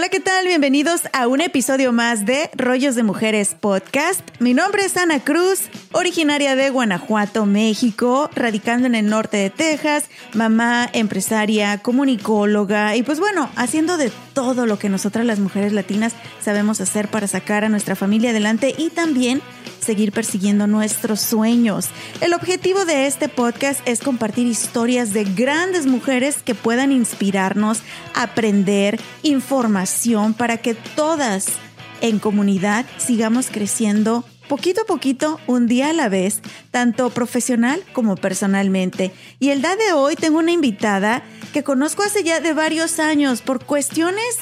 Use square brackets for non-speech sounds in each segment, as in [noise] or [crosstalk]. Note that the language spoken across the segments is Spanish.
Hola, ¿qué tal? Bienvenidos a un episodio más de Rollos de Mujeres Podcast. Mi nombre es Ana Cruz, originaria de Guanajuato, México, radicando en el norte de Texas, mamá, empresaria, comunicóloga y pues bueno, haciendo de todo lo que nosotras las mujeres latinas sabemos hacer para sacar a nuestra familia adelante y también seguir persiguiendo nuestros sueños. El objetivo de este podcast es compartir historias de grandes mujeres que puedan inspirarnos, aprender, información para que todas en comunidad sigamos creciendo poquito a poquito, un día a la vez, tanto profesional como personalmente. Y el día de hoy tengo una invitada que conozco hace ya de varios años por cuestiones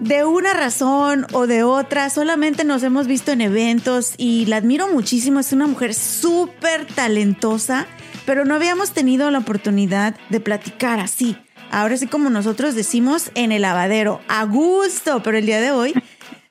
de una razón o de otra, solamente nos hemos visto en eventos y la admiro muchísimo. Es una mujer súper talentosa, pero no habíamos tenido la oportunidad de platicar así. Ahora sí como nosotros decimos en el lavadero, a gusto, pero el día de hoy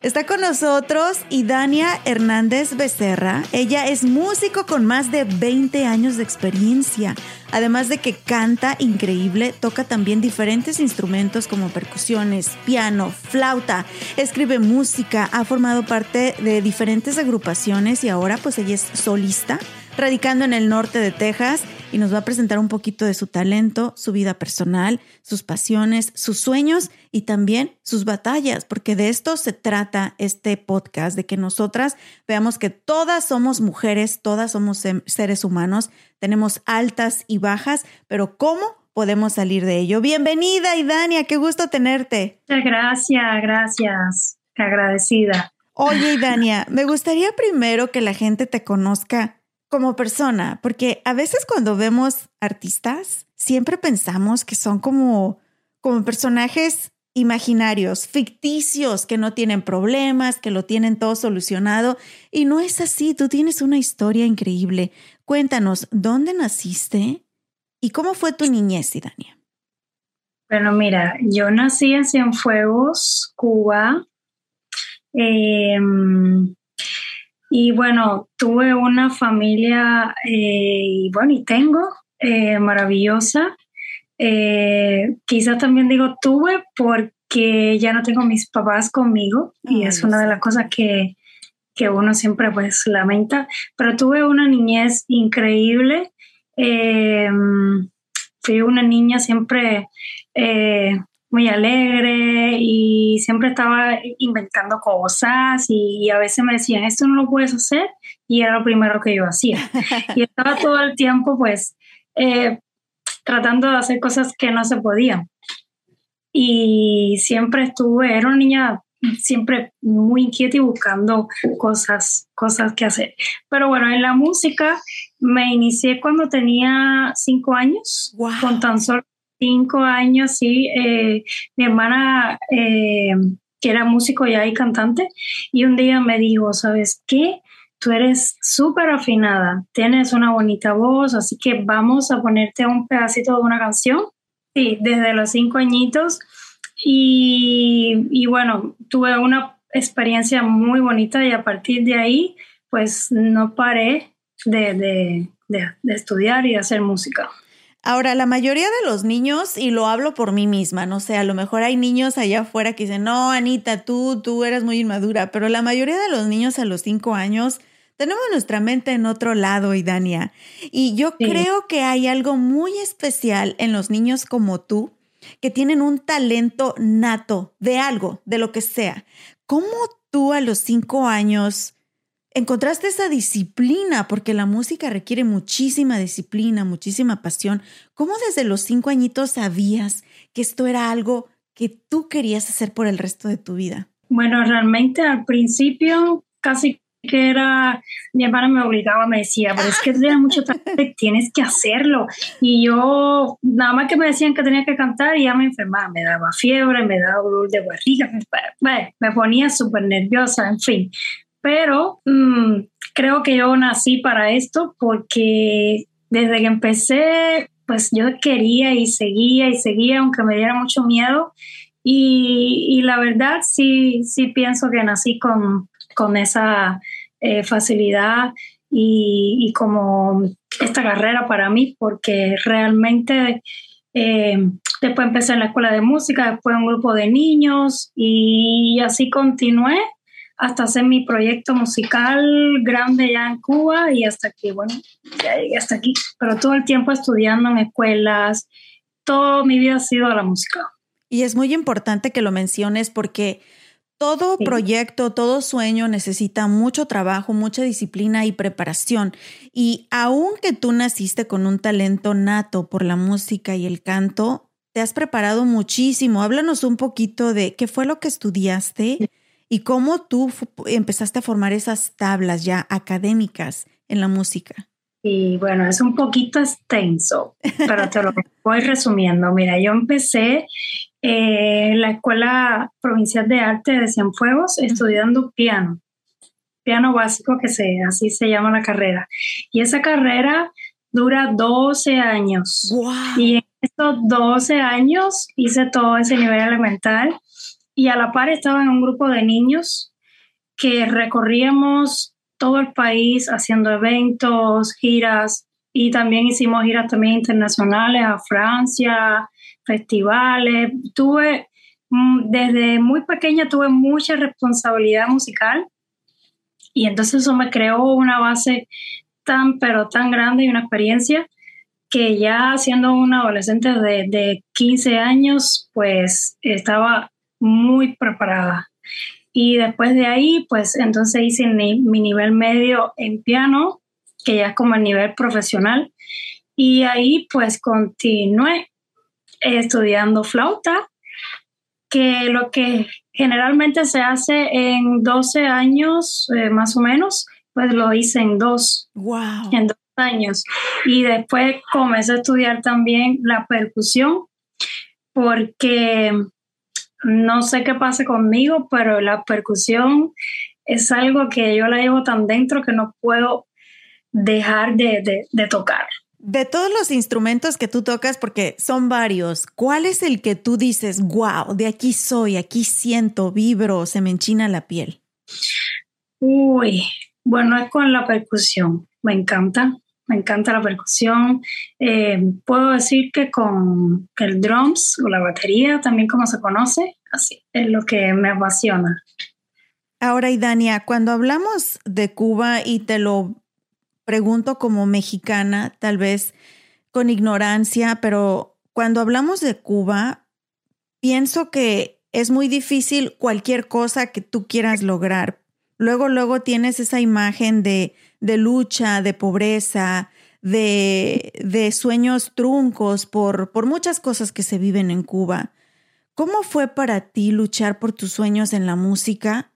Está con nosotros Idania Hernández Becerra. Ella es músico con más de 20 años de experiencia. Además de que canta increíble, toca también diferentes instrumentos como percusiones, piano, flauta, escribe música, ha formado parte de diferentes agrupaciones y ahora pues ella es solista radicando en el norte de Texas y nos va a presentar un poquito de su talento, su vida personal, sus pasiones, sus sueños y también sus batallas, porque de esto se trata este podcast, de que nosotras veamos que todas somos mujeres, todas somos seres humanos, tenemos altas y bajas, pero ¿cómo podemos salir de ello? Bienvenida, Idania, qué gusto tenerte. Gracias, gracias, agradecida. Oye, Idania, me gustaría primero que la gente te conozca como persona, porque a veces cuando vemos artistas, siempre pensamos que son como, como personajes imaginarios, ficticios, que no tienen problemas, que lo tienen todo solucionado. Y no es así, tú tienes una historia increíble. Cuéntanos, ¿dónde naciste y cómo fue tu niñez, Idania? Bueno, mira, yo nací en Cienfuegos, Cuba. Eh, y bueno, tuve una familia, eh, y bueno, y tengo, eh, maravillosa. Eh, quizás también digo tuve porque ya no tengo mis papás conmigo y es una de las cosas que, que, uno siempre pues lamenta, pero tuve una niñez increíble. fui una niña siempre muy alegre y siempre estaba inventando cosas y, a veces me decían, esto no lo puedes hacer y era lo primero que yo hacía. [laughs] y estaba todo el tiempo pues eh, tratando de hacer cosas que no se podían. Y siempre estuve, era una niña siempre muy inquieta y buscando cosas, cosas que hacer. Pero bueno, en la música me inicié cuando tenía cinco años, con tan solo cinco años, sí. Eh, mi hermana, eh, que era músico ya y cantante, y un día me dijo, ¿sabes qué? Tú eres súper afinada, tienes una bonita voz, así que vamos a ponerte un pedacito de una canción. Sí, desde los cinco añitos. Y, bueno, tuve una experiencia muy bonita y a partir de ahí, pues no paré de, de, de estudiar y de hacer música. Ahora, la mayoría de los niños, y lo hablo por mí misma, no sé, a lo mejor hay niños allá afuera que dicen, no, Anita, tú, tú eres muy inmadura, pero la mayoría de los niños a los cinco años tenemos nuestra mente en otro lado, Idania. Y yo creo que hay algo muy especial en los niños como tú, que tienen un talento nato de algo, de lo que sea. ¿Cómo tú a los cinco años encontraste esa disciplina, porque la música requiere muchísima disciplina, muchísima pasión. ¿Cómo desde los cinco añitos sabías que esto era algo que tú querías hacer por el resto de tu vida? Bueno, realmente al principio casi que era, mi hermana me obligaba, me decía, pero es que tienes mucho trabajo, tienes que hacerlo. Y yo, nada más que me decían que tenía que cantar ya me enfermaba, me daba fiebre, me daba dolor de barriga, me, me ponía súper nerviosa, en fin. Pero mm, creo que yo nací para esto porque desde que empecé, pues yo quería y seguía y seguía, aunque me diera mucho miedo. Y, y la verdad sí, sí pienso que nací con, con esa eh, facilidad y, y, como esta carrera para mí, porque realmente eh, después empecé en la escuela de música, después un grupo de niños y así continué hasta hacer mi proyecto musical grande ya en Cuba y hasta que, bueno, ya llegué hasta aquí. Pero todo el tiempo estudiando en escuelas, toda mi vida ha sido la música. Y es muy importante que lo menciones porque todo proyecto, todo sueño necesita mucho trabajo, mucha disciplina y preparación. Y aunque tú naciste con un talento nato por la música y el canto, te has preparado muchísimo. Háblanos un poquito de qué fue lo que estudiaste y cómo tú empezaste a formar esas tablas ya académicas en la música. Y bueno, es un poquito extenso, pero te lo [laughs] voy resumiendo. Mira, yo empecé en eh, la Escuela Provincial de Arte de Cienfuegos estudiando piano, piano básico, que se, así se llama la carrera. Y esa carrera dura 12 años. Y en esos 12 años hice todo ese nivel elemental y a la par estaba en un grupo de niños que recorríamos todo el país haciendo eventos, giras y también hicimos giras también internacionales a Francia, festivales. Tuve, mm, desde muy pequeña tuve mucha responsabilidad musical y entonces eso me creó una base tan, pero tan grande y una experiencia que ya siendo una adolescente de, de 15 años, pues estaba muy preparada. Y después de ahí, pues entonces hice mi, nivel medio en piano, que ya es como el nivel profesional. Y ahí pues continué estudiando flauta, que lo que generalmente se hace en 12 años eh, más o menos, pues lo hice en dos, wow. en dos años. Y después comencé a estudiar también la percusión, porque no sé qué pasa conmigo, pero la percusión es algo que yo la llevo tan dentro que no puedo dejar de, tocar. De todos los instrumentos que tú tocas, porque son varios, ¿cuál es el que tú dices, wow, de aquí soy, aquí siento, vibro, se me enchina la piel? Uy, bueno, es con la percusión, me encanta me encanta la percusión. Eh, puedo decir que con el drums o la batería, también como se conoce, así es lo que me apasiona. Ahora, Idania, cuando hablamos de Cuba y te lo pregunto como mexicana, tal vez con ignorancia, pero cuando hablamos de Cuba, pienso que es muy difícil cualquier cosa que tú quieras lograr. Luego, luego tienes esa imagen de de lucha, de pobreza, de, de sueños truncos por, por muchas cosas que se viven en Cuba. ¿Cómo fue para ti luchar por tus sueños en la música?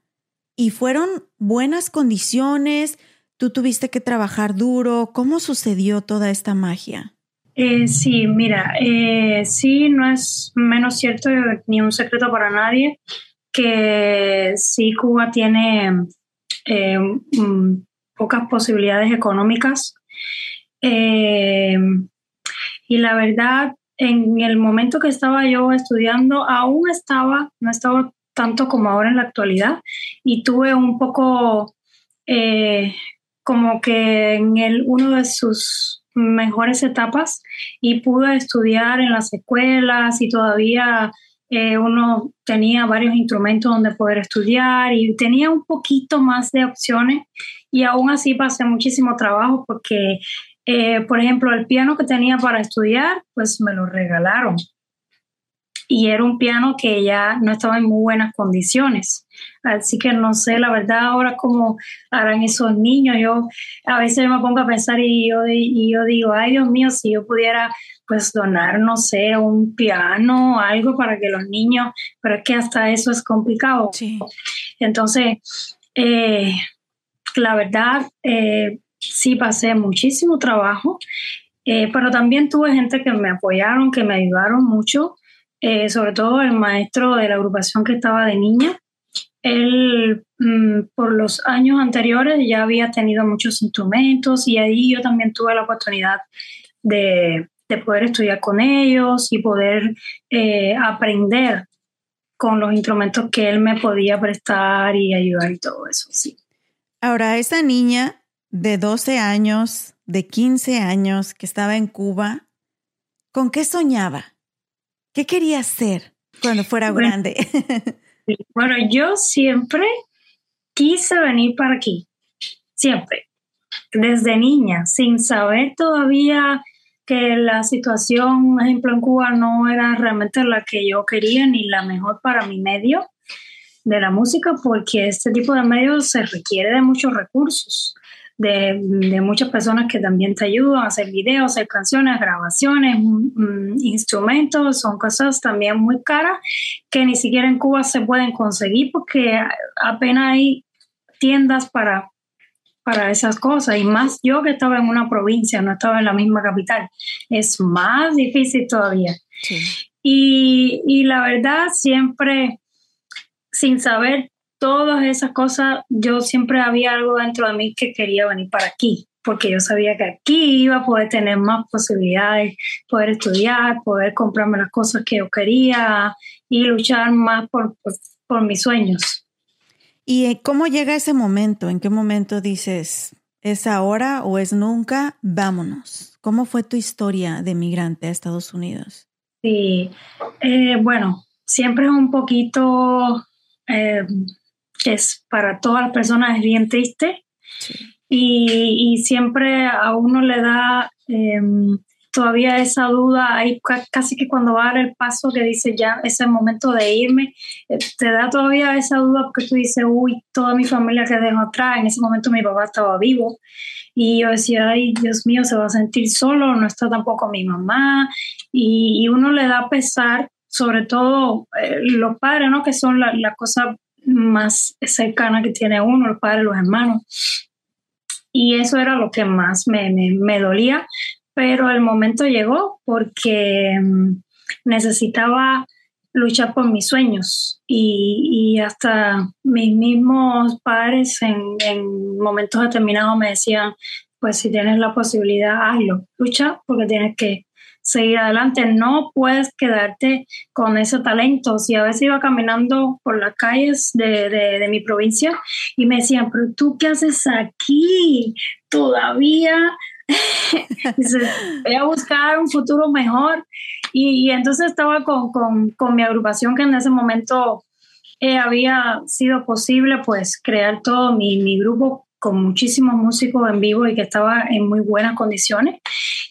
¿Y fueron buenas condiciones? ¿Tú tuviste que trabajar duro? ¿Cómo sucedió toda esta magia? Eh, sí, mira, eh, sí, no es menos cierto ni un secreto para nadie que sí Cuba tiene eh, pocas posibilidades económicas. Eh, y la verdad, en el momento que estaba yo estudiando, aún estaba, no estaba tanto como ahora en la actualidad, y tuve un poco eh, como que en el, uno de sus mejores etapas y pude estudiar en las escuelas y todavía eh, uno tenía varios instrumentos donde poder estudiar y tenía un poquito más de opciones y aún así pasé muchísimo trabajo porque, eh, por ejemplo, el piano que tenía para estudiar, pues me lo regalaron. y era un piano que ya no estaba en muy buenas condiciones. Así que no sé, la verdad ahora cómo harán esos niños. Yo a veces me pongo a pensar y yo, y yo digo, ay Dios mío, si yo pudiera pues donar, no sé, un piano o algo para que los niños, pero es que hasta eso es complicado. Entonces, eh, la verdad, eh, sí pasé muchísimo trabajo, eh, pero también tuve gente que me apoyaron, que me ayudaron mucho, sobre todo el maestro de la agrupación que estaba de niña. Él, mm, por los años anteriores, ya había tenido muchos instrumentos y ahí yo también tuve la oportunidad de, de poder estudiar con ellos y poder eh, aprender con los instrumentos que él me podía prestar y ayudar y todo eso, sí. Ahora, esa niña de 12 años, de 15 años, que estaba en Cuba, ¿con qué soñaba? ¿Qué quería ser cuando fuera grande? [laughs] bueno, yo siempre quise venir para aquí, siempre, desde niña, sin saber todavía que la situación, por ejemplo, en Cuba no era realmente la que yo quería ni la mejor para mi medio de la música, porque este tipo de medios se requiere de muchos recursos, de, muchas personas que también te ayudan a hacer videos, hacer canciones, grabaciones, mm, mm, instrumentos, son cosas también muy caras que ni siquiera en Cuba se pueden conseguir porque apenas hay tiendas para para esas cosas. Y más yo que estaba en una provincia, no estaba en la misma capital, es más difícil todavía. Y, la verdad, siempre, sin saber todas esas cosas, yo siempre había algo dentro de mí que quería venir para aquí, porque yo sabía que aquí iba a poder tener más posibilidades, poder estudiar, poder comprarme las cosas que yo quería y luchar más por, por mis sueños. ¿Y eh, cómo llega ese momento? ¿En qué momento dices, es ahora o es nunca? Vámonos. ¿Cómo fue tu historia de migrante a Estados Unidos? Sí, eh, bueno, siempre es un poquito, eh, es para todas las personas es bien triste. Y, y, siempre a uno le da em, todavía esa duda, hay casi que cuando va a dar el paso que dice ya es el momento de irme, eh, te da todavía esa duda porque tú dices, uy, toda mi familia que dejo atrás, en ese momento mi papá estaba vivo y yo decía, ay, Dios mío, se va a sentir solo, no está tampoco mi mamá y, uno le da pesar, sobre todo eh, los padres, ¿no? Que son la, la cosa más cercana que tiene uno, los padres, los hermanos. Y eso era lo que más me, me, dolía, pero el momento llegó porque mm, necesitaba luchar por mis sueños y, hasta mis mismos padres en, momentos determinados me decían, pues si tienes la posibilidad, hazlo, lucha porque tienes que seguir adelante, no puedes quedarte con ese talento. Si a veces iba caminando por las calles de, de, mi provincia y me decían, pero tú qué haces aquí? Todavía [laughs] voy a buscar un futuro mejor. Y, entonces estaba con, con, con, mi agrupación que en ese momento eh, había sido posible pues crear todo mi, mi, grupo con muchísimos músicos en vivo y que estaba en muy buenas condiciones.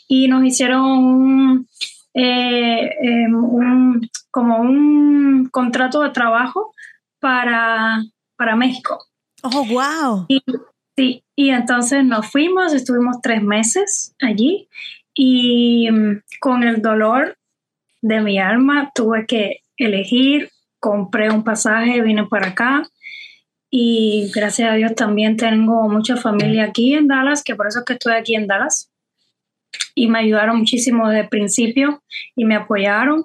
Y nos hicieron un, eh, em, un, como un contrato de trabajo para, para México. Oh, wow. Sí, y entonces nos fuimos, estuvimos tres meses allí y mm, con el dolor de mi alma tuve que elegir, compré un pasaje, vine para acá y gracias a Dios también tengo mucha familia aquí en Dallas, que por eso es que estoy aquí en Dallas. Y me ayudaron muchísimo desde el principio y me apoyaron.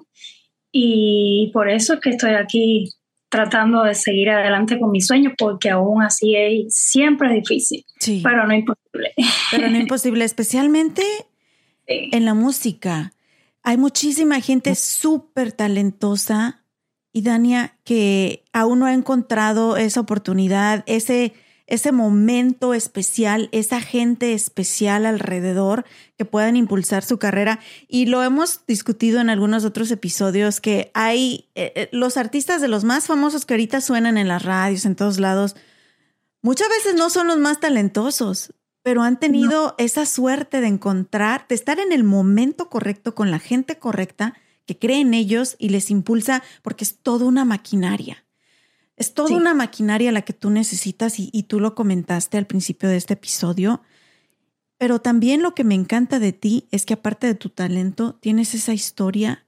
Y por eso es que estoy aquí tratando de seguir adelante con mis sueños porque aún así es, siempre es difícil, pero no imposible. Pero no imposible, especialmente [laughs] en la música. Hay muchísima gente súper talentosa y Dania que aún no ha encontrado esa oportunidad, ese ese momento especial, esa gente especial alrededor que puedan impulsar su carrera. Y lo hemos discutido en algunos otros episodios que hay eh, eh, los artistas de los más famosos que ahorita suenan en las radios, en todos lados, muchas veces no son los más talentosos, pero han tenido esa suerte de encontrar, de estar en el momento correcto con la gente correcta que cree en ellos y les impulsa porque es toda una maquinaria. Es toda una maquinaria la que tú necesitas y, y tú lo comentaste al principio de este episodio. Pero también lo que me encanta de ti es que aparte de tu talento, tienes esa historia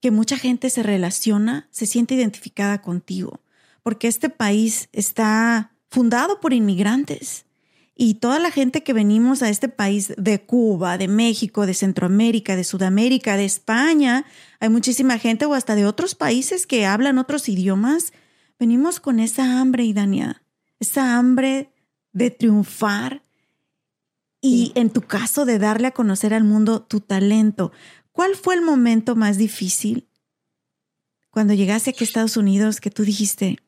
que mucha gente se relaciona, se siente identificada contigo, porque este país está fundado por inmigrantes y toda la gente que venimos a este país de Cuba, de México, de Centroamérica, de Sudamérica, de España, hay muchísima gente o hasta de otros países que hablan otros idiomas, venimos con esa hambre, Idania, esa hambre de triunfar y en tu caso de darle a conocer al mundo tu talento. ¿Cuál fue el momento más difícil cuando llegaste aquí a Estados Unidos que tú dijiste,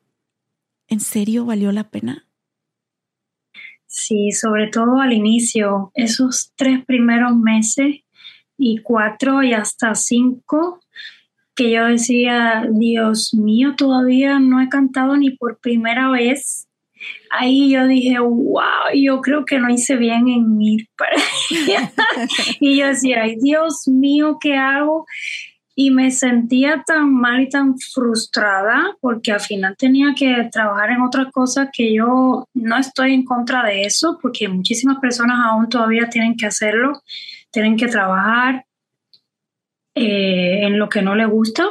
¿en serio valió la pena? Sí, sobre todo al inicio, esos tres primeros meses y cuatro y hasta cinco, que yo decía, Dios mío, todavía no he cantado ni por primera vez. Ahí yo dije, wow, yo creo que no hice bien en ir para [laughs] y yo decía, Dios mío, ¿qué hago? Y me sentía tan mal y tan frustrada porque al final tenía que trabajar en otras cosas que yo no estoy en contra de eso porque muchísimas personas aún todavía tienen que hacerlo, tienen que trabajar eh, en lo que no les gusta.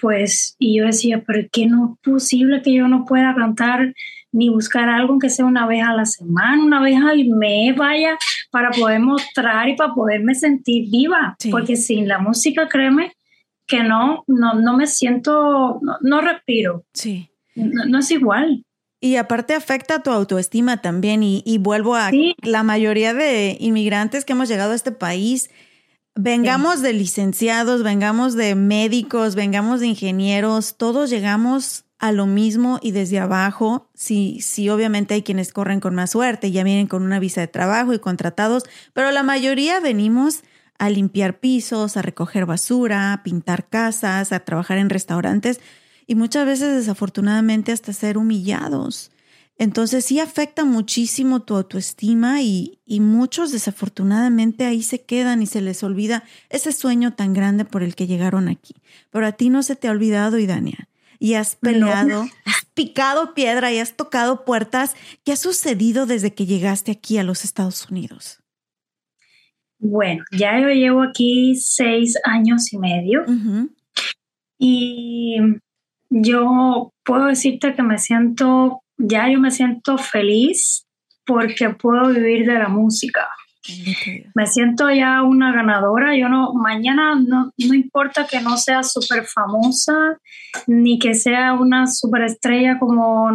Pues, y yo decía, pero ¿qué no es posible que yo no pueda cantar ni buscar algo que sea una vez a la semana, una vez al mes, vaya, para poder mostrar y para poderme sentir viva? Porque sin la música, créeme, que no, no, no me siento, no, respiro. Sí. No, es igual. Y aparte afecta tu autoestima también. Y, vuelvo a la mayoría de inmigrantes que hemos llegado a este país, vengamos de licenciados, vengamos de médicos, vengamos de ingenieros, todos llegamos a lo mismo y desde abajo, sí, sí, obviamente hay quienes corren con más suerte, ya vienen con una visa de trabajo y contratados, pero la mayoría venimos a limpiar pisos, a recoger basura, a pintar casas, a trabajar en restaurantes y muchas veces desafortunadamente hasta ser humillados. Entonces sí afecta muchísimo tu autoestima y, y, muchos desafortunadamente ahí se quedan y se les olvida ese sueño tan grande por el que llegaron aquí. Pero a ti no se te ha olvidado, Idania. Y has peleado, [laughs] has picado piedra y has tocado puertas. ¿Qué ha sucedido desde que llegaste aquí a los Estados Unidos? Bueno, ya yo llevo aquí seis años y medio y yo puedo decirte que me siento, ya yo me siento feliz porque puedo vivir de la música. Me siento ya una ganadora. Yo no, mañana no, no importa que no sea súper famosa ni que sea una súper estrella como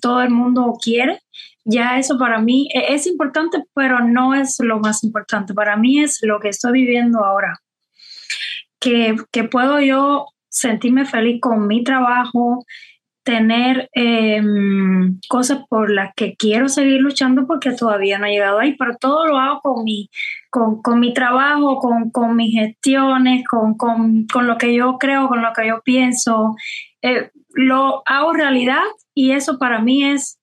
todo el mundo quiere ya eso para mí e, es importante, pero no es lo más importante. Para mí es lo que estoy viviendo ahora. Que, puedo yo sentirme feliz con mi trabajo, tener em, cosas por las que quiero seguir luchando porque todavía no he llegado ahí, pero todo lo hago con mi, con, mi trabajo, con, mis gestiones, con, lo que yo creo, con lo que yo pienso. Eh, lo hago realidad y eso para mí es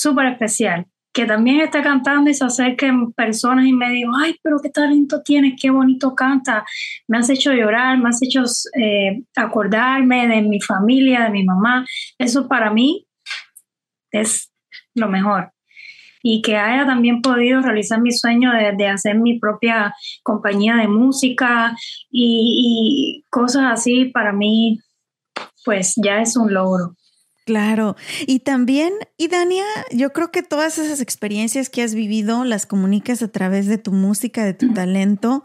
súper especial, que también está cantando y se acerquen personas y me digo, ay, pero qué talento tienes, qué bonito canta, me has hecho llorar, me has hecho eh, acordarme de mi familia, de mi mamá, eso para mí es lo mejor. Y que haya también podido realizar mi sueño de, hacer mi propia compañía de música y, y cosas así, para mí, pues ya es un logro. Claro. Y también, y Dania, yo creo que todas esas experiencias que has vivido las comunicas a través de tu música, de tu talento.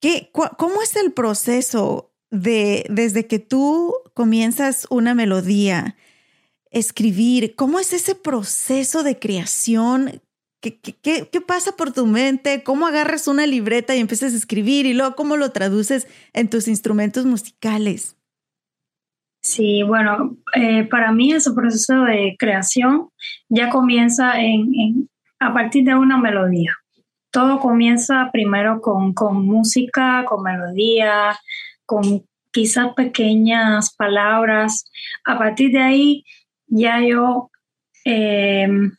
¿Qué, ¿Cómo es el proceso de desde que tú comienzas una melodía, escribir? ¿Cómo es ese proceso de creación? ¿Qué, qué, qué pasa por tu mente? ¿Cómo agarras una libreta y empiezas a escribir? Y luego, ¿cómo lo traduces en tus instrumentos musicales? Sí, bueno, eh, para mí ese proceso de creación ya comienza en, a partir de una melodía. Todo comienza primero con, música, con melodía, con quizás pequeñas palabras. A partir de ahí ya yo em,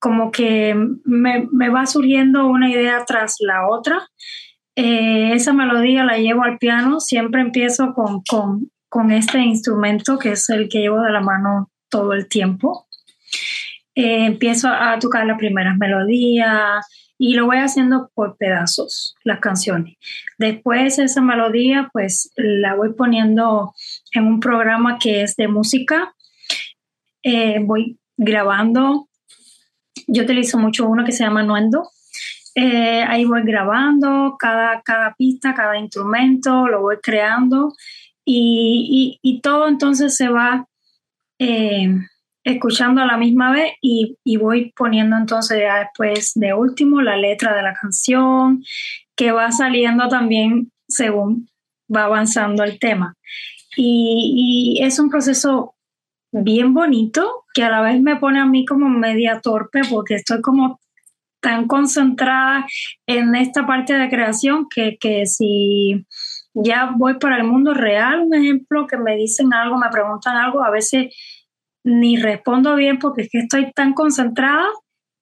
como que me, me, va surgiendo una idea tras la otra eh, esa melodía la llevo al piano, siempre empiezo con, con, con, este instrumento que es el que llevo de la mano todo el tiempo. Eh, empiezo a tocar las primeras melodías y lo voy haciendo por pedazos, las canciones. Después esa melodía pues la voy poniendo en un programa que es de música. Eh, voy grabando. Yo utilizo mucho uno que se llama Nuendo. Eh, ahí voy grabando cada, cada pista, cada instrumento, lo voy creando y, y, todo entonces se va eh, escuchando a la misma vez y, y, voy poniendo entonces ya después de último la letra de la canción que va saliendo también según va avanzando el tema. Y, es un proceso bien bonito que a la vez me pone a mí como media torpe porque estoy como tan concentrada en esta parte de creación que, que si ya voy para el mundo real, un ejemplo, que me dicen algo, me preguntan algo, a veces ni respondo bien porque es que estoy tan concentrada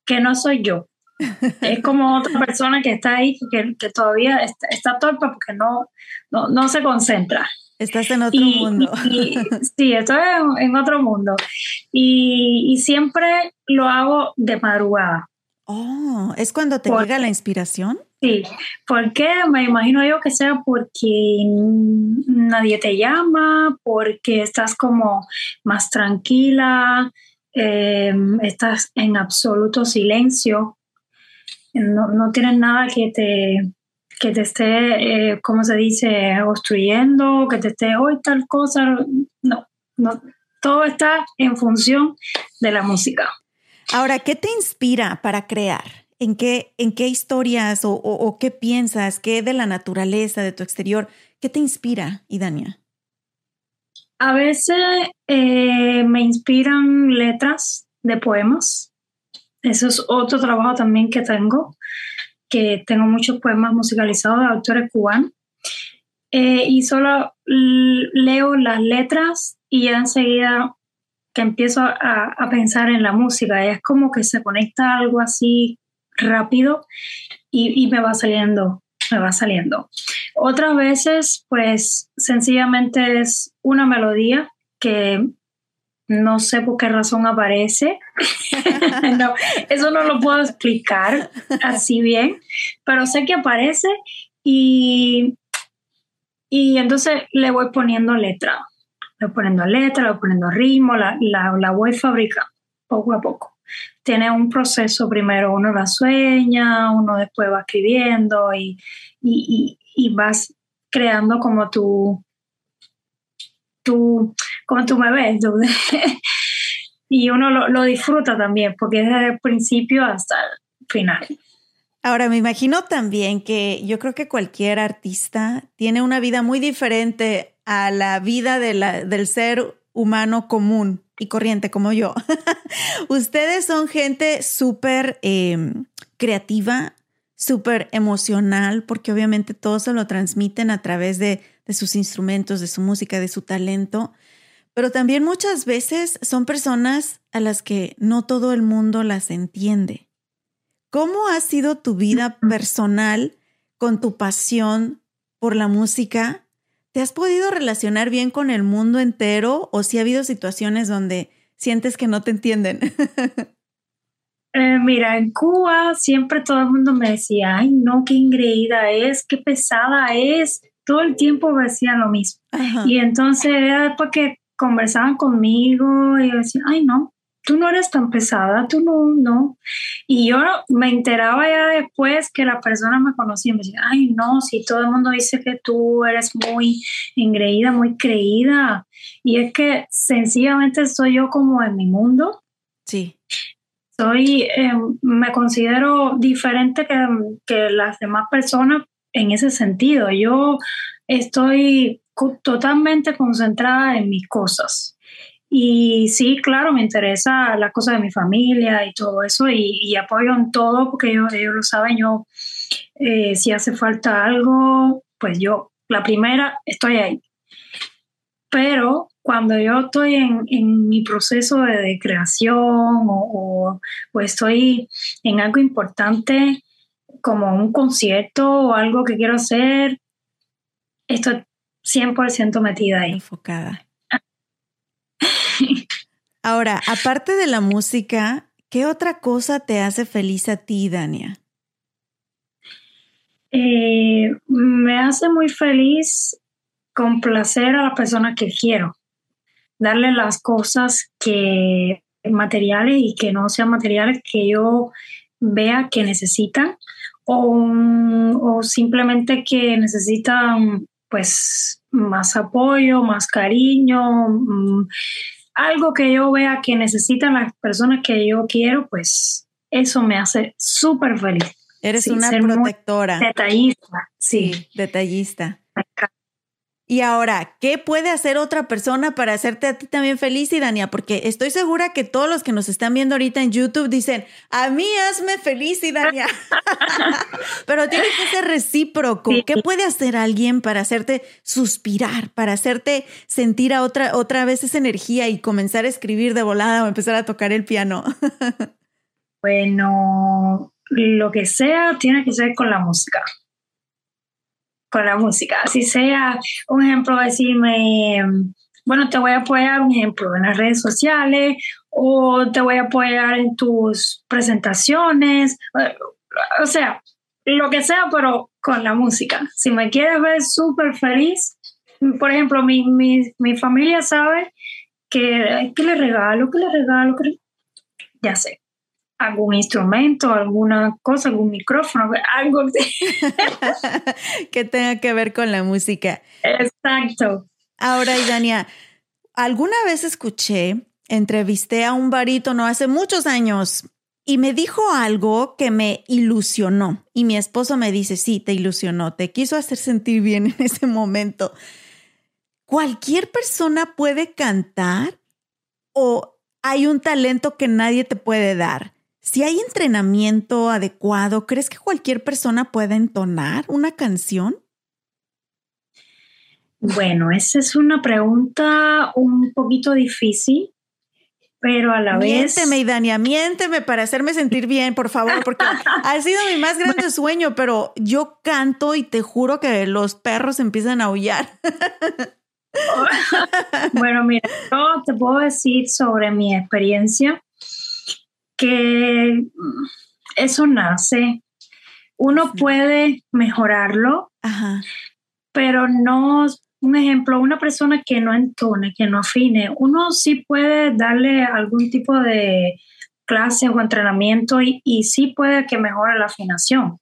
que no soy yo. [laughs] es como otra persona que está ahí que, que todavía está, está, torpe porque no, no, no se concentra. Estás en otro mundo. sí, estoy en, otro mundo. Y, y, siempre lo hago de madrugada. Oh, ¿es cuando te llega la inspiración? Sí, porque me imagino yo que sea porque nadie te llama, porque estás como más tranquila, em, estás en absoluto silencio, no, no tienes nada que te, que te esté, eh, ¿cómo se dice?, obstruyendo, que te esté hoy tal cosa. No, no, todo está en función de la música. Ahora, ¿qué te inspira para crear? ¿En qué, en qué historias o, qué piensas? ¿Qué de la naturaleza, de tu exterior? ¿Qué te inspira, Idania? A veces eh, me inspiran letras de poemas. Eso es otro trabajo también que tengo que tengo muchos poemas musicalizados de autores cubanos. Eh, y solo leo las letras y ya enseguida que empiezo a, a, pensar en la música. Es como que se conecta algo así rápido y, me va saliendo, me va saliendo. Otras veces, pues sencillamente es una melodía que no sé por qué razón aparece. [laughs] eso no lo puedo explicar así bien, pero sé que aparece y, y entonces le voy poniendo letra. Le voy poniendo letra, le voy poniendo ritmo, la, la, voy fabricando poco a poco. Tiene un proceso, primero uno la sueña, uno después va escribiendo y, y, y, vas creando como tu, tu como me ves. [laughs] y uno lo, lo, disfruta también, porque es desde el principio hasta el final. Ahora, me imagino también que yo creo que cualquier artista tiene una vida muy diferente a la vida de la, del ser humano común y corriente como yo. [laughs] Ustedes son gente súper eh, creativa, súper emocional, porque obviamente todo se lo transmiten a través de, de sus instrumentos, de su música, de su talento pero también muchas veces son personas a las que no todo el mundo las entiende. ¿Cómo ha sido tu vida personal con tu pasión por la música? ¿Te has podido relacionar bien con el mundo entero o si ha habido situaciones donde sientes que no te entienden? [laughs] Eh, mira, en Cuba siempre todo el mundo me decía, ay, no, qué ingreída es, qué pesada es. Todo el tiempo me decían lo mismo. Y entonces era porque conversaban conmigo y yo decía, ay no, tú no eres tan pesada, tú no, no. Y yo me enteraba ya después que la persona me conocía y me decía, ay no, si todo el mundo dice que tú eres muy engreída, muy creída. Y es que sencillamente soy yo como en mi mundo. Sí. Soy, eh, me considero diferente que, que las demás personas en ese sentido. Yo estoy totalmente concentrada en mis cosas. Y sí, claro, me interesa la cosa de mi familia y todo eso y, apoyo en todo porque ellos, ellos lo saben, yo eh, si hace falta algo, pues yo, la primera, estoy ahí. Pero cuando yo estoy en, en mi proceso de, creación o, o, o, estoy en algo importante, como un concierto o algo que quiero hacer, estoy 100% metida ahí. Enfocada. [laughs] Ahora, aparte de la música, ¿qué otra cosa te hace feliz a ti, Dania? Eh, me hace muy feliz complacer a la persona que quiero, darle las cosas que materiales y que no sean materiales que yo vea que necesitan o, simplemente que necesitan pues más apoyo, más cariño, mm, algo que yo vea que necesitan las personas que yo quiero, pues eso me hace súper feliz. Eres una protectora. Detallista, sí. Detallista. Y ahora, ¿qué puede hacer otra persona para hacerte a ti también feliz, Idania? Porque estoy segura que todos los que nos están viendo ahorita en YouTube dicen, a mí hazme feliz, Idania. [laughs] Pero tiene que ser recíproco. ¿Qué puede hacer alguien para hacerte suspirar, para hacerte sentir a otra, otra vez esa energía y comenzar a escribir de volada o empezar a tocar el piano? [laughs] bueno, lo que sea tiene que ser con la música con la música. Así sea, un ejemplo, decirme, bueno, te voy a apoyar, un ejemplo, en las redes sociales o te voy a apoyar en tus presentaciones, o sea, lo que sea, pero con la música. Si me quieres ver súper feliz, por ejemplo, mi, mi, mi, familia sabe que, que le regalo, que le regalo, ya sé algún instrumento, alguna cosa, algún micrófono, [laughs] algo [laughs] que tenga que ver con la música. Exacto. Ahora, Idania, alguna vez escuché, entrevisté a un barítono hace muchos años y me dijo algo que me ilusionó. Y mi esposo me dice, sí, te ilusionó, te quiso hacer sentir bien en ese momento. ¿Cualquier persona puede cantar o hay un talento que nadie te puede dar? Si hay entrenamiento adecuado, ¿crees que cualquier persona pueda entonar una canción? Bueno, esa es una pregunta un poquito difícil, pero a la vez. Miénteme, Idania, miénteme para hacerme sentir bien, por favor, porque [laughs] ha sido mi más grande sueño, pero yo canto y te juro que los perros empiezan a aullar. [laughs] bueno, mira, yo te puedo decir sobre mi experiencia que eso nace. Uno puede mejorarlo, pero no, un ejemplo, una persona que no entone, que no afine, uno sí puede darle algún tipo de clase o entrenamiento y, sí puede que mejore la afinación.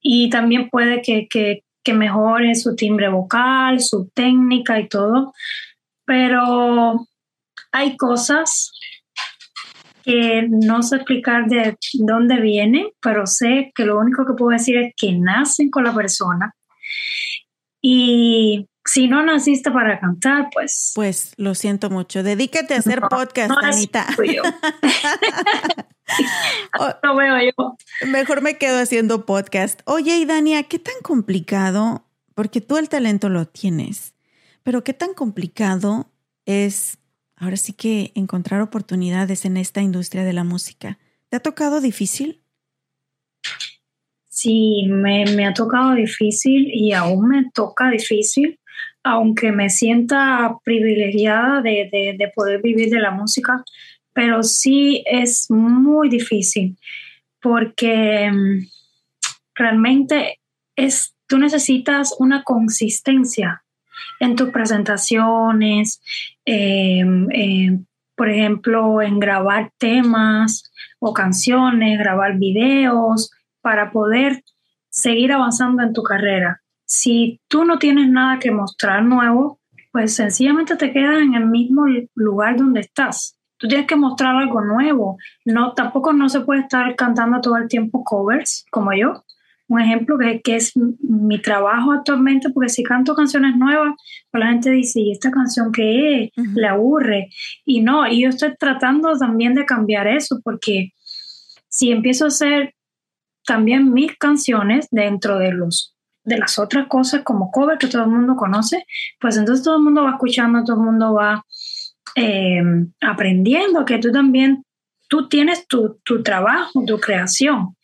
Y también puede que, que mejore su timbre vocal, su técnica y todo, pero hay cosas que no sé explicar de dónde viene, pero sé que lo único que puedo decir es que nacen con la persona. Y si no naciste para cantar, pues... Pues lo siento mucho. Dedícate a hacer podcast, Anita. [laughs] [laughs] lo veo yo. Mejor me quedo haciendo podcast. Oye, y Dania, ¿qué tan complicado? Porque tú el talento lo tienes, pero ¿qué tan complicado es ahora sí que encontrar oportunidades en esta industria de la música. ¿Te ha tocado difícil? Sí, me, ha tocado difícil y aún me toca difícil, aunque me sienta privilegiada de, de poder vivir de la música, pero sí es muy difícil porque mm, realmente es, tú necesitas una consistencia en tus presentaciones, em, em, por ejemplo, en grabar temas o canciones, grabar videos, para poder seguir avanzando en tu carrera. Si tú no tienes nada que mostrar nuevo, pues sencillamente te quedas en el mismo lugar donde estás. Tú tienes que mostrar algo nuevo. No, tampoco no se puede estar cantando todo el tiempo covers como yo un ejemplo que, que, es mi trabajo actualmente, porque si canto canciones nuevas, pues la gente dice, ¿y esta canción qué es? Le aburre. Y no, y yo estoy tratando también de cambiar eso, porque si empiezo a hacer también mis canciones dentro de los de las otras cosas como cover que todo el mundo conoce, pues entonces todo el mundo va escuchando, todo el mundo va eh, aprendiendo que tú también, tú tienes tu, tu trabajo, tu creación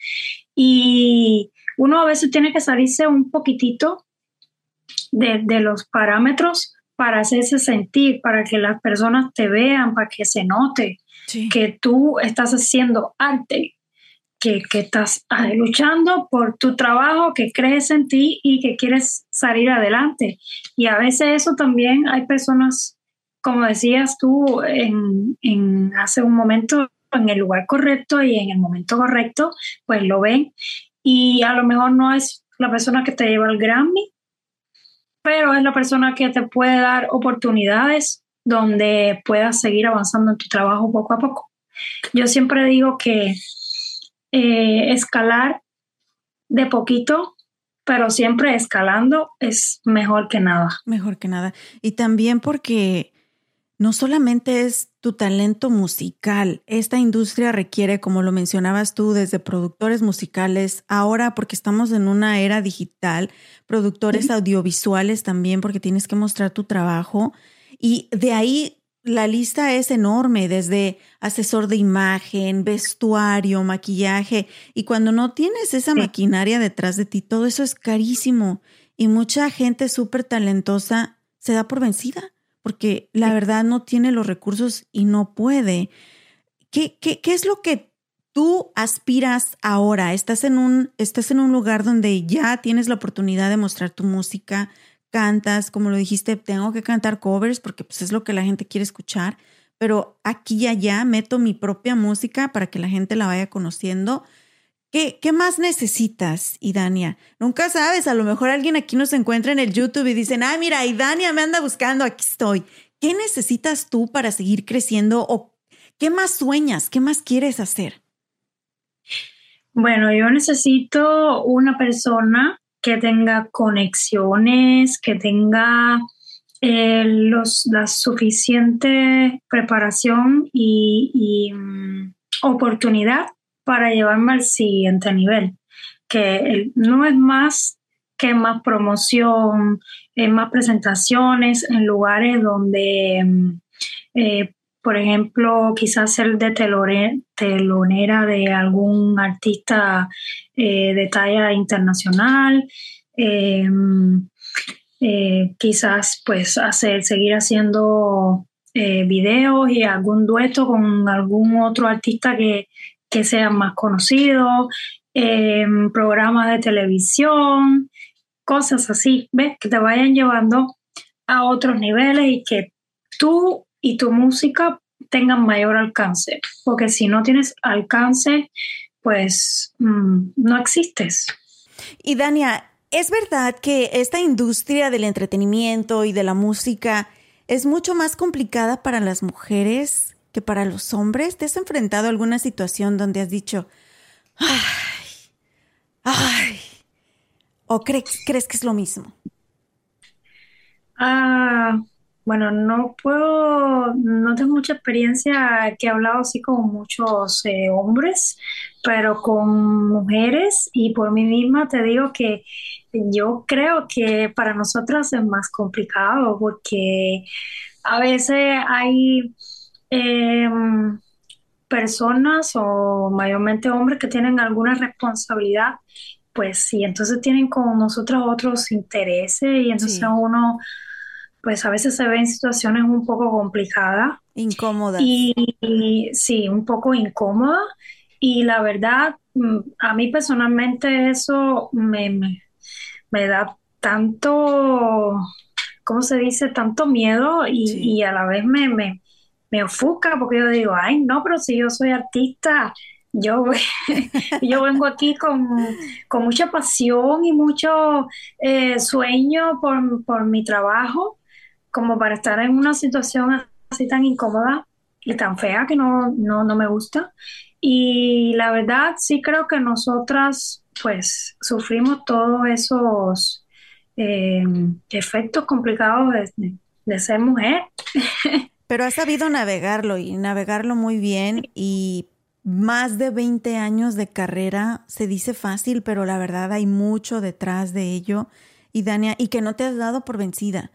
Y uno a veces tiene que salirse un poquitito de, de los parámetros para hacerse sentir, para que las personas te vean, para que se note que tú estás haciendo arte, que, que estás ah, luchando por tu trabajo, que crees en ti y que quieres salir adelante. Y a veces eso también hay personas, como decías tú en, en hace un momento, en el lugar correcto y en el momento correcto, pues lo ven. Y a lo mejor no es la persona que te lleva el Grammy, pero es la persona que te puede dar oportunidades donde puedas seguir avanzando en tu trabajo poco a poco. Yo siempre digo que eh, escalar de poquito, pero siempre escalando es mejor que nada. Mejor que nada. Y también porque no solamente es tu talento musical, esta industria requiere, como lo mencionabas tú, desde productores musicales, ahora porque estamos en una era digital, productores audiovisuales también, porque tienes que mostrar tu trabajo. Y de ahí la lista es enorme, desde asesor de imagen, vestuario, maquillaje. Y cuando no tienes esa maquinaria detrás de ti, todo eso es carísimo. Y mucha gente súper talentosa se da por vencida porque la verdad no tiene los recursos y no puede. ¿Qué, qué, qué es lo que tú aspiras ahora? Estás en, un, estás en un lugar donde ya tienes la oportunidad de mostrar tu música, cantas, como lo dijiste, tengo que cantar covers porque pues, es lo que la gente quiere escuchar, pero aquí y allá meto mi propia música para que la gente la vaya conociendo. ¿Qué, ¿Qué, más necesitas, Idania? Nunca sabes, a lo mejor alguien aquí nos encuentra en el YouTube y dicen, ah, mira, Idania me anda buscando, aquí estoy. ¿Qué necesitas tú para seguir creciendo o qué más sueñas, qué más quieres hacer? Bueno, yo necesito una persona que tenga conexiones, que tenga eh, los, la suficiente preparación y, mm, oportunidad para llevarme al siguiente nivel, que no es más que más promoción, eh, más presentaciones en lugares donde, mm, eh, por ejemplo, quizás ser de telonera de algún artista eh, de talla internacional, eh, quizás pues hacer, seguir haciendo eh, videos y algún dueto con algún otro artista que, que sea más conocido, em, programas de televisión, cosas así, ¿ves? Que te vayan llevando a otros niveles y que tú y tu música tengan mayor alcance, porque si no tienes alcance, pues mm, no existes. Y Dania, ¿es verdad que esta industria del entretenimiento y de la música es mucho más complicada para las mujeres que para los hombres? ¿Te has enfrentado a alguna situación donde has dicho, ay, ay, o crees, crees que es lo mismo? Ah, bueno, no puedo, no tengo mucha experiencia que he hablado así con muchos eh, hombres, pero con mujeres y por mí misma te digo que yo creo que para nosotras es más complicado porque a veces hay em, personas o mayormente hombres que tienen alguna responsabilidad, pues sí, entonces tienen con nosotros otros intereses y entonces uno pues a veces se ve en situaciones un poco complicadas. Incómodas. Y, sí, un poco incómoda. Y la verdad, mm, a mí personalmente eso me, me, da tanto, ¿cómo se dice? Tanto miedo y, a la vez me, me, me ofusca porque yo digo, ay, no, pero si yo soy artista, yo, [laughs] yo vengo aquí con, mucha pasión y mucho eh, sueño por, por, mi trabajo como para estar en una situación así tan incómoda y tan fea que no, no, no me gusta. Y la verdad sí creo que nosotras pues sufrimos todos esos eh, efectos complicados de, de ser mujer. [laughs] Pero has sabido navegarlo y navegarlo muy bien y más de 20 años de carrera se dice fácil, pero la verdad hay mucho detrás de ello. Y Dania, y que no te has dado por vencida.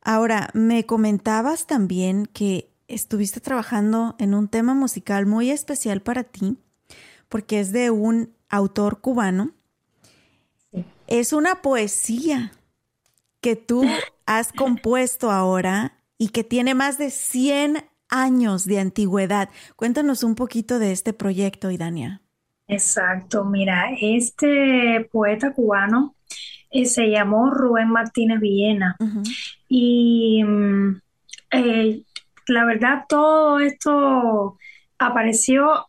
Ahora, me comentabas también que estuviste trabajando en un tema musical muy especial para ti, porque es de un autor cubano. Es una poesía que tú has compuesto ahora y que tiene más de 100 años de antigüedad. Cuéntanos un poquito de este proyecto, Idania. Exacto, mira, este poeta cubano eh, se llamó Rubén Martínez Villena y mm, eh, la verdad todo esto apareció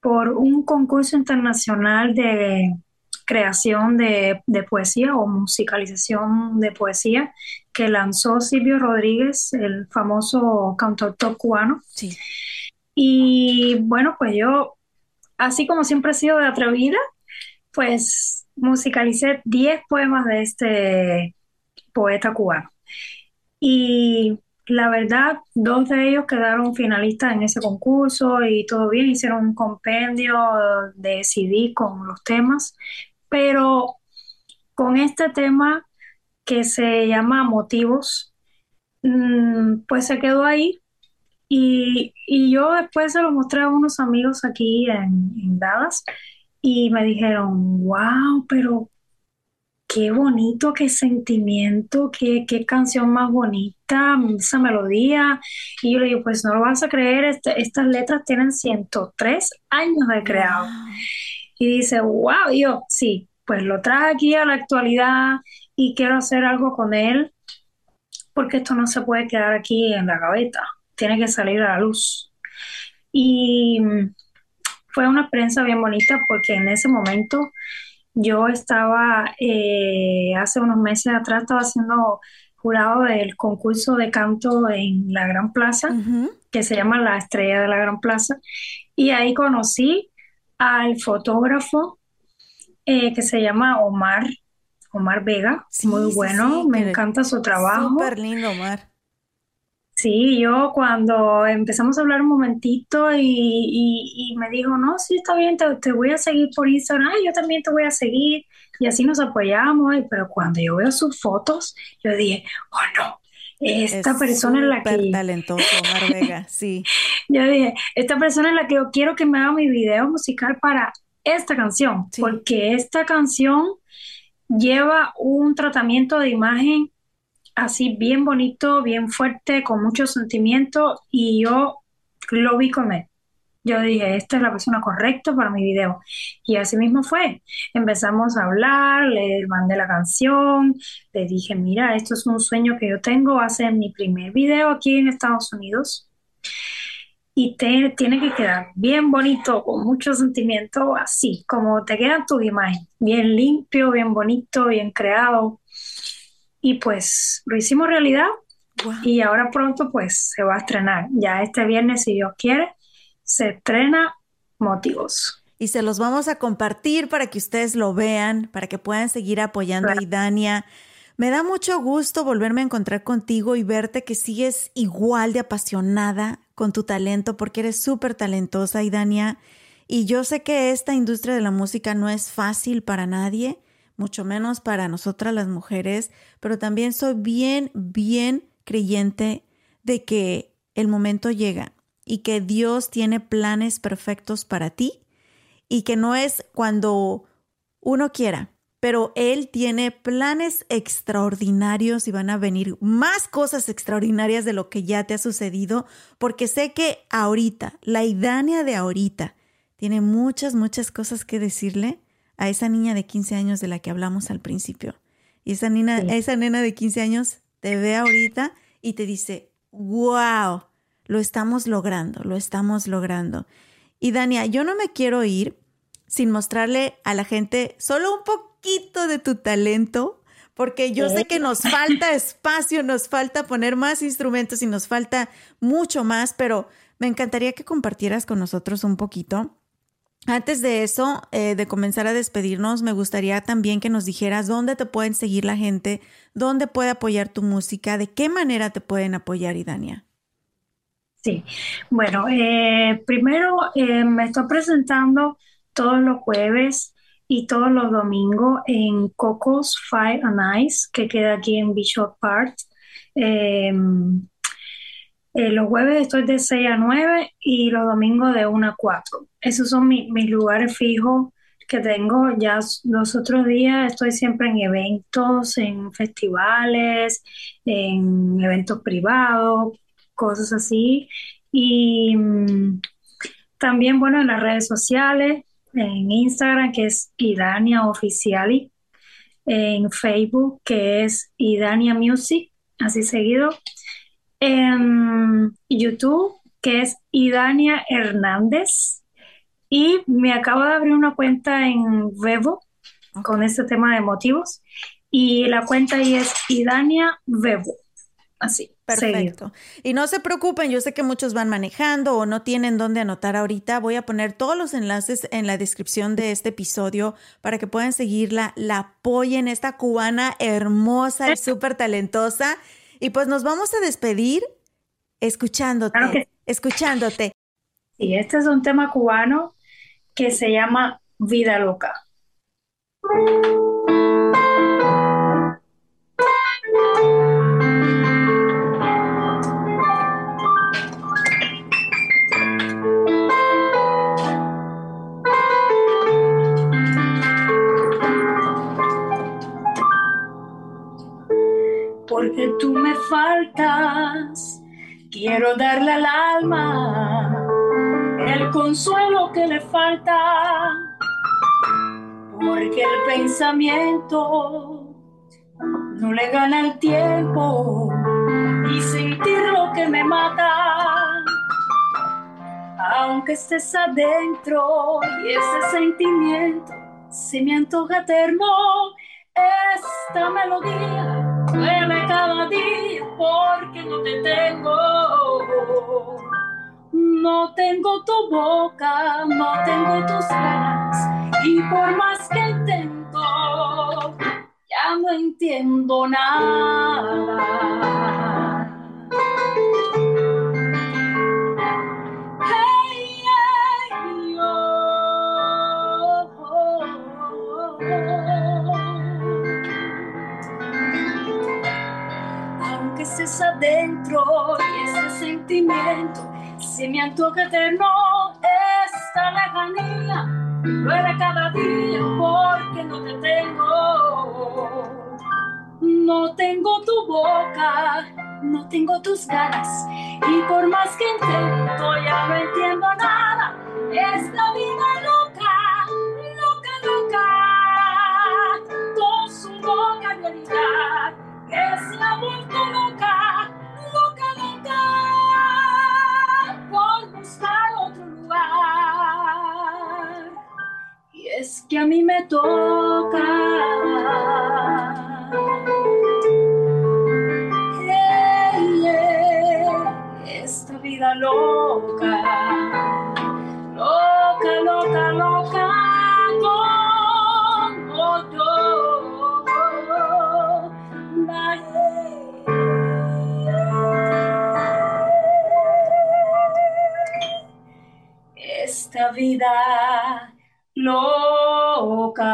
por un concurso internacional de creación de, poesía o musicalización de poesía que lanzó Silvio Rodríguez, el famoso cantautor cubano. Sí. Y bueno, pues yo, así como siempre he sido de atrevida, pues musicalicé 10 poemas de este poeta cubano. Y la verdad, dos de ellos quedaron finalistas en ese concurso y todo bien, hicieron un compendio de CD con los temas, pero con este tema que se llama motivos, mm, pues se quedó ahí y, yo después se lo mostré a unos amigos aquí en, en Dallas y me dijeron, wow, pero qué bonito, qué sentimiento, qué, qué, canción más bonita, esa melodía. Y yo le digo, pues no lo vas a creer, este, estas letras tienen 103 años de creado. Y dice, wow, y yo, sí, pues lo traje aquí a la actualidad y quiero hacer algo con él, porque esto no se puede quedar aquí en la gaveta, tiene que salir a la luz. Y fue una experiencia bien bonita porque en ese momento yo estaba, eh, hace unos meses atrás, estaba haciendo jurado del concurso de canto en la Gran Plaza, que se llama La Estrella de la Gran Plaza, y ahí conocí al fotógrafo eh, que se llama Omar, Omar Vega, muy bueno, me encanta su trabajo. Súper lindo, Omar. Sí, yo cuando empezamos a hablar un momentito y, me dijo, no, sí, está bien, te, voy a seguir por Instagram, yo también te voy a seguir, y así nos apoyamos, pero cuando yo veo sus fotos, yo dije, oh no, esta persona es la que... talentoso, Omar [laughs] Vega, sí. yo dije, esta persona es la que yo quiero que me haga mi video musical para esta canción, porque esta canción lleva un tratamiento de imagen así bien bonito, bien fuerte, con mucho sentimiento y yo lo vi con él. Yo dije, esta es la persona correcta para mi video. Y así mismo fue. Empezamos a hablar, le mandé la canción, le dije, mira, esto es un sueño que yo tengo, va a ser mi primer video aquí en Estados Unidos. Y te, tiene que quedar bien bonito, con mucho sentimiento, así, como te quedan tus imágenes, bien limpio, bien bonito, bien creado. Y pues lo hicimos realidad y ahora pronto pues se va a estrenar. Ya este viernes, si Dios quiere, se estrena Motivos. Y se los vamos a compartir para que ustedes lo vean, para que puedan seguir apoyando a Idania. Me da mucho gusto volverme a encontrar contigo y verte que sigues igual de apasionada con tu talento, porque eres súper talentosa, Idania. Y yo sé que esta industria de la música no es fácil para nadie, mucho menos para nosotras las mujeres, pero también soy bien, bien creyente de que el momento llega y que Dios tiene planes perfectos para ti y que no es cuando uno quiera, pero Él tiene planes extraordinarios y van a venir más cosas extraordinarias de lo que ya te ha sucedido, porque sé que ahorita, la idánea de ahorita, tiene muchas, muchas cosas que decirle a esa niña de 15 años de la que hablamos al principio. Y esa, nina, esa nena de 15 años te ve ahorita y te dice, wow, lo estamos logrando, lo estamos logrando. Y Dania, yo no me quiero ir sin mostrarle a la gente solo un poquito de tu talento, porque yo sé que nos falta [laughs] espacio, nos falta poner más instrumentos y nos falta mucho más, pero me encantaría que compartieras con nosotros un poquito antes de eso, eh, de comenzar a despedirnos, me gustaría también que nos dijeras dónde te pueden seguir la gente, dónde puede apoyar tu música, de qué manera te pueden apoyar, Idania. Sí, bueno, eh, primero eh, me estoy presentando todos los jueves y todos los domingos en Cocos Fire and Ice, que queda aquí en Bishop Park. Eh, los jueves estoy de 6 a 9 y los domingos de 1 a 4. Esos son mis lugares fijos que tengo. Ya los otros días estoy siempre en eventos, en festivales, en eventos privados, cosas así. Y mm, también, bueno, en las redes sociales, en Instagram, que es Idania Oficiali, en Facebook, que es Idania Music, así seguido, en YouTube, que es Idania Hernández, y me acabo de abrir una cuenta en Vevo con este tema de motivos, y la cuenta ahí es Idania Vevo, así. Perfecto. Y no se preocupen, yo sé que muchos van manejando o no tienen dónde anotar ahorita. Voy a poner todos los enlaces en la descripción de este episodio para que puedan seguirla, la apoyen, esta cubana hermosa y súper talentosa. Y pues nos vamos a despedir escuchándote, escuchándote. Y este es un tema cubano que se llama Vida Loca. Quiero darle al alma el consuelo que le falta, porque el pensamiento no le gana el tiempo y sentir lo que me mata. Aunque estés adentro y ese sentimiento se me antoja eterno, esta melodía duele cada día porque no te tengo. No tengo tu boca, no tengo tus caras y por más que intento, ya no entiendo nada. adentro y ese sentimiento antoja eterno esta lejanía duele cada día porque no te tengo. No tengo tu boca no tengo tus ganas y por más que intento ya no entiendo nada. Esta vida loca loca loca. Con su loca realidad es la vuelta que a mí me toca. esta vida loca, loca, loca, loca. Esta vida loca.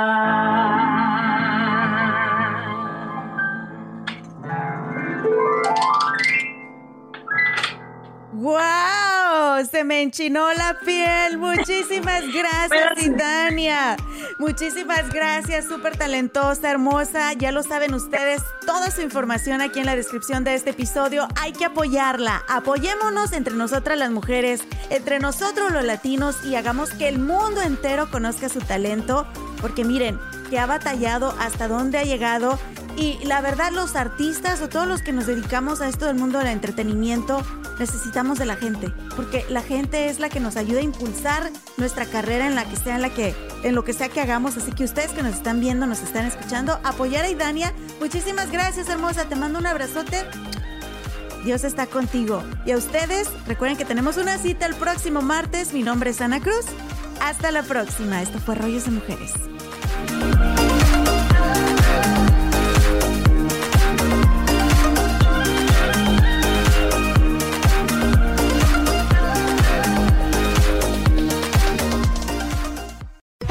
¡Wow! Se me enchinó la piel. Muchísimas gracias, Titania. Muchísimas gracias, súper talentosa, hermosa. Ya lo saben ustedes, toda su información aquí en la descripción de este episodio. Hay que apoyarla. Apoyémonos entre nosotras las mujeres, entre nosotros los latinos y hagamos que el mundo entero conozca su talento. Porque miren, que ha batallado, hasta dónde ha llegado. Y la verdad, los artistas o todos los que nos dedicamos a esto del mundo del entretenimiento, necesitamos de la gente, porque la gente es la que nos ayuda a impulsar nuestra carrera en la que sea, en la que, en lo que sea que hagamos. Así que ustedes que nos están viendo, nos están escuchando, apoyar a Idania. Muchísimas gracias, hermosa. Te mando un abrazote. Dios está contigo. Y a ustedes, recuerden que tenemos una cita el próximo martes. Mi nombre es Ana Cruz. Hasta la próxima. Esto fue Rollos de Mujeres.